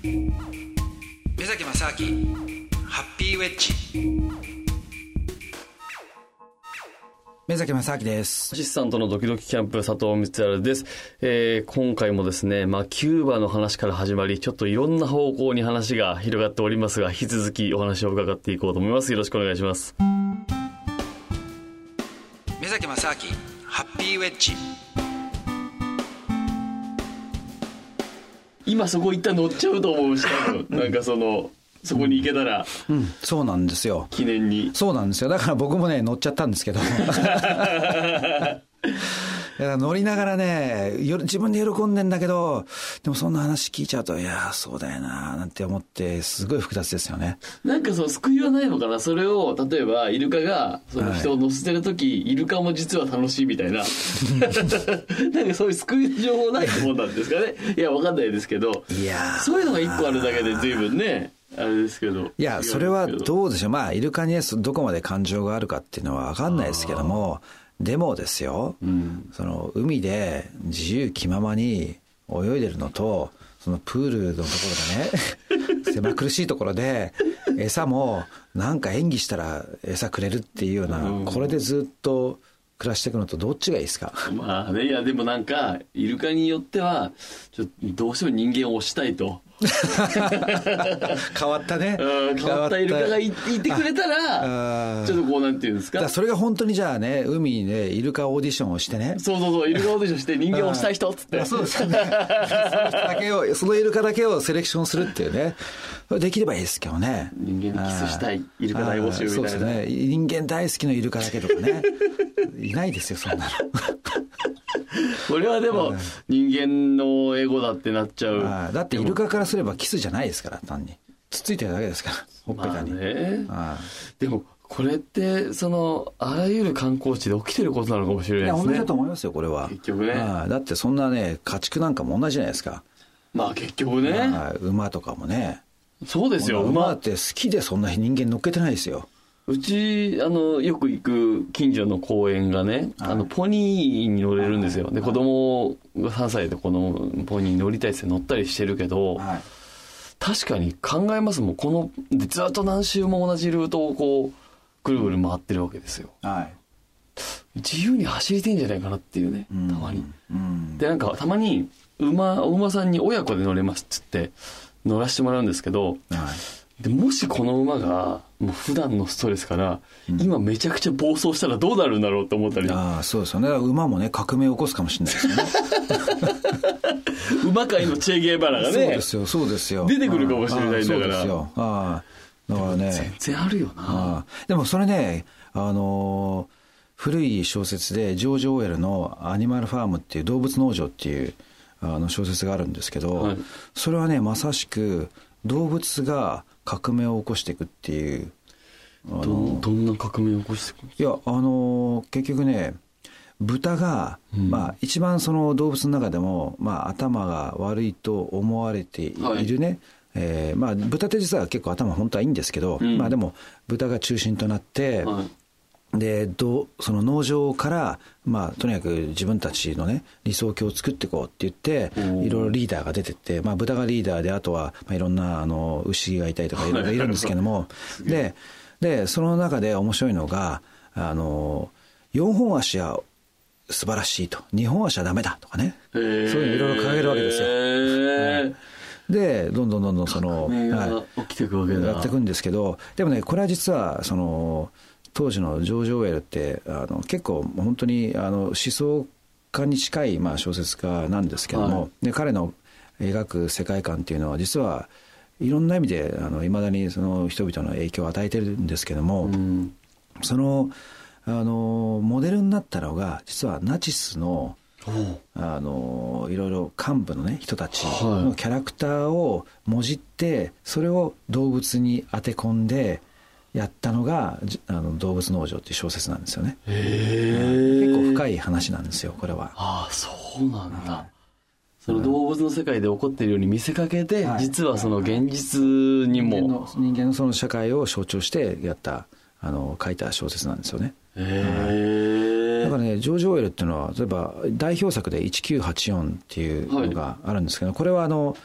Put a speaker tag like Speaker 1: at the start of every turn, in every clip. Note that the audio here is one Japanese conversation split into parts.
Speaker 1: 目崎正明ハッピーウェッジ。目崎正明です。
Speaker 2: アシスタントのドキドキキャンプ佐藤光晴です、えー、今回もですね、まあ、キューバの話から始まりちょっといろんな方向に話が広がっておりますが引き続きお話を伺っていこうと思います。よろしくお願いします。
Speaker 1: 目崎正明ハッピーウェッジ
Speaker 2: 今そこ一旦乗っちゃうと思うしなんかそのそこに行けたら。
Speaker 1: うん。そうなんですよ。
Speaker 2: 記念に。
Speaker 1: そうなんですよ。だから僕もね乗っちゃったんですけど 乗りながらねよ自分で喜んでんだけどでもそんな話聞いちゃうといやそうだよななんて思ってすごい複雑ですよね。
Speaker 2: なんかその救いはないのかな？それを例えばイルカがその人を乗せてる時、イルカも実は楽しいみたいな。なんかそういう救いの情報ないと思うんですかね？いやわかんないですけど。
Speaker 1: いや
Speaker 2: そういうのが一個あるだけで随分ねあれですけど。
Speaker 1: いやそれはどうでしょう。まあイルカにどこまで感情があるかっていうのは分かんないですけどもでもですよ、
Speaker 2: うん、
Speaker 1: その海で自由気ままに泳いでるのとそのプールのところでね 狭苦しいところで餌もなんか演技したら餌くれるっていうような、
Speaker 2: うん。
Speaker 1: これでずっと暮らしていくのとどっちがいいですか？
Speaker 2: まあねいやでもなんかイルカによってはちょっとどうしても人間を推したいと
Speaker 1: 変わったね
Speaker 2: うん変わったイルカがいいてくれたらちょっとこうなんていうんですか？
Speaker 1: それが本当にじゃあね海でイルカオーディションをしてね
Speaker 2: そうそうそうイルカオーディションして人間を推したい人っつって
Speaker 1: あそうですよね。その人だけを、そのイルカだけをセレクションするっていうね。できればいいですけどね。
Speaker 2: 人間にキスしたいイルカ大募集みたいな
Speaker 1: そうですね。人間大好きのイルカだけとかね。いないですよ、そんなの。
Speaker 2: これはでも人間のエゴだってなっちゃう
Speaker 1: だってイルカからすればキスじゃないですから、単に。つっついてるだけですから、ほっぺ
Speaker 2: まあ
Speaker 1: たに。
Speaker 2: ね
Speaker 1: あ
Speaker 2: でもこれってそのあらゆる観光地で起きてることなのかもしれないですね
Speaker 1: 同じだと思いますよ、これは。
Speaker 2: 結局ね
Speaker 1: だってそんなね、家畜なんかも同じじゃないですか。
Speaker 2: まあ結局ね
Speaker 1: 馬とかもね。
Speaker 2: そうですよ馬
Speaker 1: 馬って好きでそんな人間乗っけてないですよ。
Speaker 2: うちあのよく行く近所の公園がね、あのポニーに乗れるんですよで子供が3歳でこのポニーに乗りたいって乗ったりしてるけど、
Speaker 1: はい。
Speaker 2: 確かに考えますもんこのでずっと何周も同じルートをこうぐるぐる回ってるわけですよ
Speaker 1: はい。
Speaker 2: 自由に走りてんじゃないかなっていうね
Speaker 1: うん
Speaker 2: たまに
Speaker 1: うん。
Speaker 2: でなんかたまに馬お馬さんに親子で乗れますっつって乗らせてもらうんですけど
Speaker 1: はい。
Speaker 2: でもしこの馬がもう普段のストレスから、今めちゃくちゃ暴走したらどうなるんだろうって思ったり。
Speaker 1: ああそうですよね。馬もね革命を起こすかもしれないですよね。
Speaker 2: 馬界のチェ・ゲーバラがね
Speaker 1: そうですよそうですよ。
Speaker 2: 出てくるかもしれないんだから。
Speaker 1: ああそうですよ。ああだからね。
Speaker 2: 全然あるよな。
Speaker 1: ああでもそれねあのー古い小説でジョージ・オーウェルの「アニマルファーム」っていう動物農場っていうあの小説があるんですけど、
Speaker 2: はい。
Speaker 1: それはねまさしく動物が革命を起こしていくっていうあ
Speaker 2: どんどんな革命を起こしてくる
Speaker 1: いやあのー結局ね豚が、
Speaker 2: うん。
Speaker 1: まあ、一番その動物の中でも、まあ、頭が悪いと思われているね、えーまあ、豚って実は結構頭本当はいいんですけど、
Speaker 2: うん。
Speaker 1: まあ、でも豚が中心となって、
Speaker 2: はい
Speaker 1: でどうその農場から、まあ、とにかく自分たちのね理想郷を作っていこうって言っていろいろリーダーが出てって、まあ、豚がリーダーであとは、まあ、いろんなあの牛がいたりとかいろいろい。るんですけども ででその中で面白いのがあの4本足は素晴らしいと。2本足はダメだとかね。そういうのいろいろ掲げるわけですよ。でどんどんどんどんその、はい。
Speaker 2: が起きていくわけだ。
Speaker 1: やっていくんですけどでもねこれは実はその当時のジョージ・オーウェルってあの結構本当にあの思想家に近い、まあ、小説家なんですけども、
Speaker 2: はい。
Speaker 1: で彼の描く世界観っていうのは実はいろんな意味でいまだにその人々の影響を与えてるんですけども、
Speaker 2: うん。
Speaker 1: そのあのモデルになったのが実はナチスのあのいろいろ幹部の、ね、人たち
Speaker 2: はい。
Speaker 1: のキャラクターをもじってそれを動物に当て込んでやったのがじあの動物農場っていう小説なんですよね。結構深い話なんですよこれは。
Speaker 2: ああそうなんだ、
Speaker 1: はい。
Speaker 2: その動物の世界で起こっているように見せかけて、
Speaker 1: はい。
Speaker 2: 実はその現実に
Speaker 1: 人間
Speaker 2: も。
Speaker 1: の人間のその社会を象徴してやったあの書いた小説なんですよね。
Speaker 2: へえ
Speaker 1: だからねジョージ・オーウェルっていうのは例えば代表作で「1984」っていうのがあるんですけど、これはあの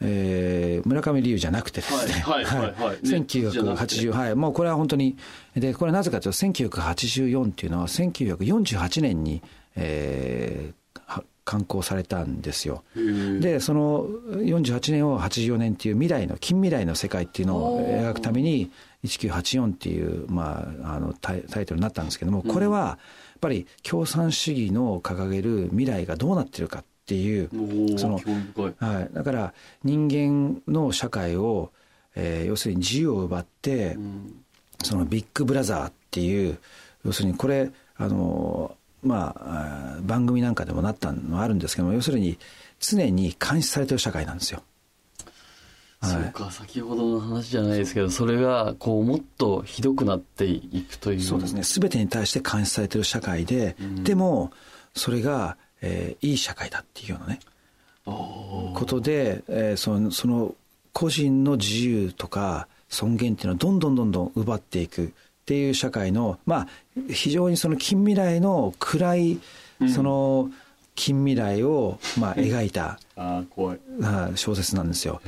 Speaker 1: えー、村上龍じゃなくてですね、
Speaker 2: はいはいはいはい。
Speaker 1: 1980、はい、もうこれは本当に、で、これはなぜかというと、1984っていうのは、1948年に、えー、は刊行されたんですよ。で、その48年を84年っていう未来の、近未来の世界っていうのを描くために、1984っていう、まあ、あのタイタイトルになったんですけども、これは、やっぱり共産主義の掲げる未来がどうなってるかっていう、そのはい、だから人間の社会を、えー要するに自由を奪って、そのビッグブラザーっていう要するにこれあのまあ番組なんかでもなったのはあるんですけども要するに常に監視されてる社会なんですよ。
Speaker 2: そうか先ほどの話じゃないですけどそれがこうもっとひどくなっていくという。
Speaker 1: そうですね。全てに対して監視されてる社会で、でもそれが、えーいい社会だっていうようなね。ことで、えーそのその個人の自由とか尊厳っていうのをどんどんどんどん奪っていくっていう社会のまあ非常にその近未来の暗いその近未来をまあ描いた、
Speaker 2: あ
Speaker 1: 小説なんですよ。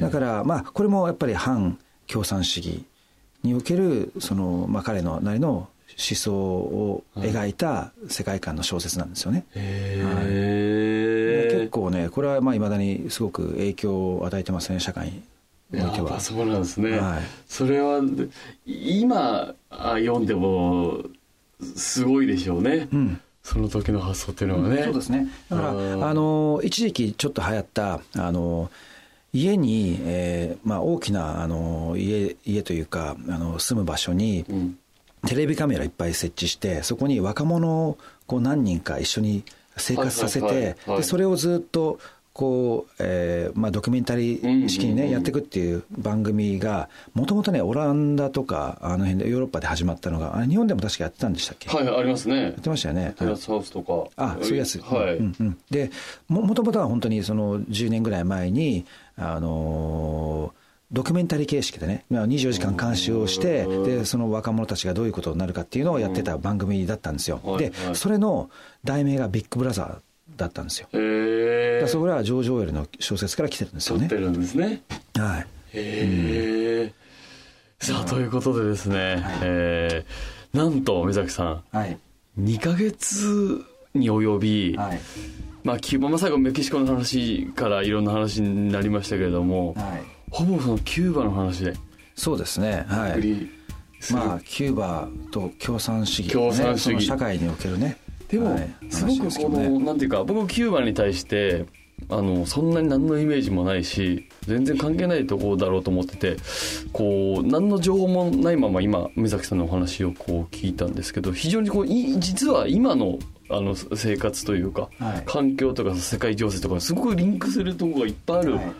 Speaker 1: だからまあこれもやっぱり反共産主義におけるその、まあ、彼のなりの思想を描いた世界観の小説なんですよね、
Speaker 2: へえ
Speaker 1: 結構ねこれはまあ未だにすごく影響を与えてますね社会においては。
Speaker 2: やっぱそうなんですね、
Speaker 1: はい。
Speaker 2: それは今あ読んでもすごいでしょうね、
Speaker 1: うん。
Speaker 2: その時の発想っていうのはね、
Speaker 1: そうですね。だから
Speaker 2: うん
Speaker 1: あの一時期ちょっと流行ったあの家に、えーまあ、大きなあの家家というかあの住む場所に、
Speaker 2: うん
Speaker 1: テレビカメラいっぱい設置してそこに若者をこう何人か一緒に生活させてでそれをずっとこう、えーまあ、ドキュメンタリー式にね、やっていくっていう番組がもともとねオランダとかあの辺でヨーロッパで始まったのがあれ日本でも確かやってたんでしたっけ、
Speaker 2: はいありますね。
Speaker 1: やってましたよね。
Speaker 2: テラスハウスとか。
Speaker 1: あそういうやつ、
Speaker 2: はい、
Speaker 1: うんうん、でももともとは本当にその10年ぐらい前に、あのードキュメンタリー形式でねまあ24時間監視をしてでその若者たちがどういうことになるかっていうのをやってた番組だったんですよ、
Speaker 2: はい
Speaker 1: で
Speaker 2: はい。
Speaker 1: それの題名が「ビッグブラザー」だったんですよ、
Speaker 2: へ
Speaker 1: だそれはジョージ・オーエルの小説から来てるんですよね。
Speaker 2: 撮ってるんですね。
Speaker 1: はい。
Speaker 2: へえ、さあということでですね、えーなんと目崎さん。
Speaker 1: はい。
Speaker 2: 2ヶ月に及び、
Speaker 1: はい。
Speaker 2: まあ、まあ、最後メキシコの話からいろんな話になりましたけれども、
Speaker 1: はい
Speaker 2: ほぼそのキューバの話で。
Speaker 1: そうですね。はい。まあキューバと共産主義、ね、
Speaker 2: 共産主義。
Speaker 1: その社会におけるね。
Speaker 2: でも、
Speaker 1: はい。
Speaker 2: すごくこの、
Speaker 1: ね。
Speaker 2: なんていうか僕キューバに対してあのそんなに何のイメージもないし全然関係ないところだろうと思っててこう何の情報もないまま今目崎さんのお話をこう聞いたんですけど非常にこうい実は今のあの生活というか、
Speaker 1: はい。
Speaker 2: 環境とか世界情勢とかすごくリンクするところがいっぱいある
Speaker 1: はい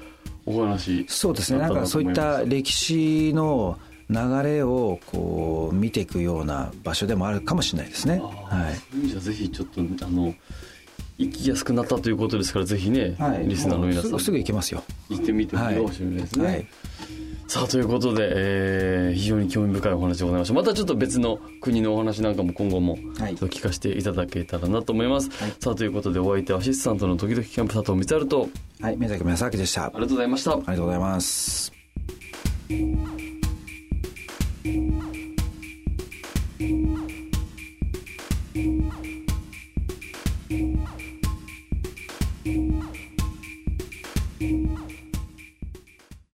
Speaker 2: お話
Speaker 1: そうですね。なんかそういった歴史の流れをこう見ていくような場所でもあるかもしれないですね。はい
Speaker 2: そうい。う意味じゃぜひちょっとあの行きやすくなったということですからぜひね、
Speaker 1: はい、
Speaker 2: リスナーの皆さん。
Speaker 1: すぐ行けますよ。
Speaker 2: 行ってみてもいいかもしれないですね、
Speaker 1: はい
Speaker 2: さあということで、えー非常に興味深いお話でございました。またちょっと別の国のお話なんかも今後も聞かせていただけたらなと思います、さあということでお相手はアシスタントの時々キャンプ佐藤光晴と
Speaker 1: はい、宮崎正明でした。あ
Speaker 2: ありがとうございました。
Speaker 1: りがとうございます。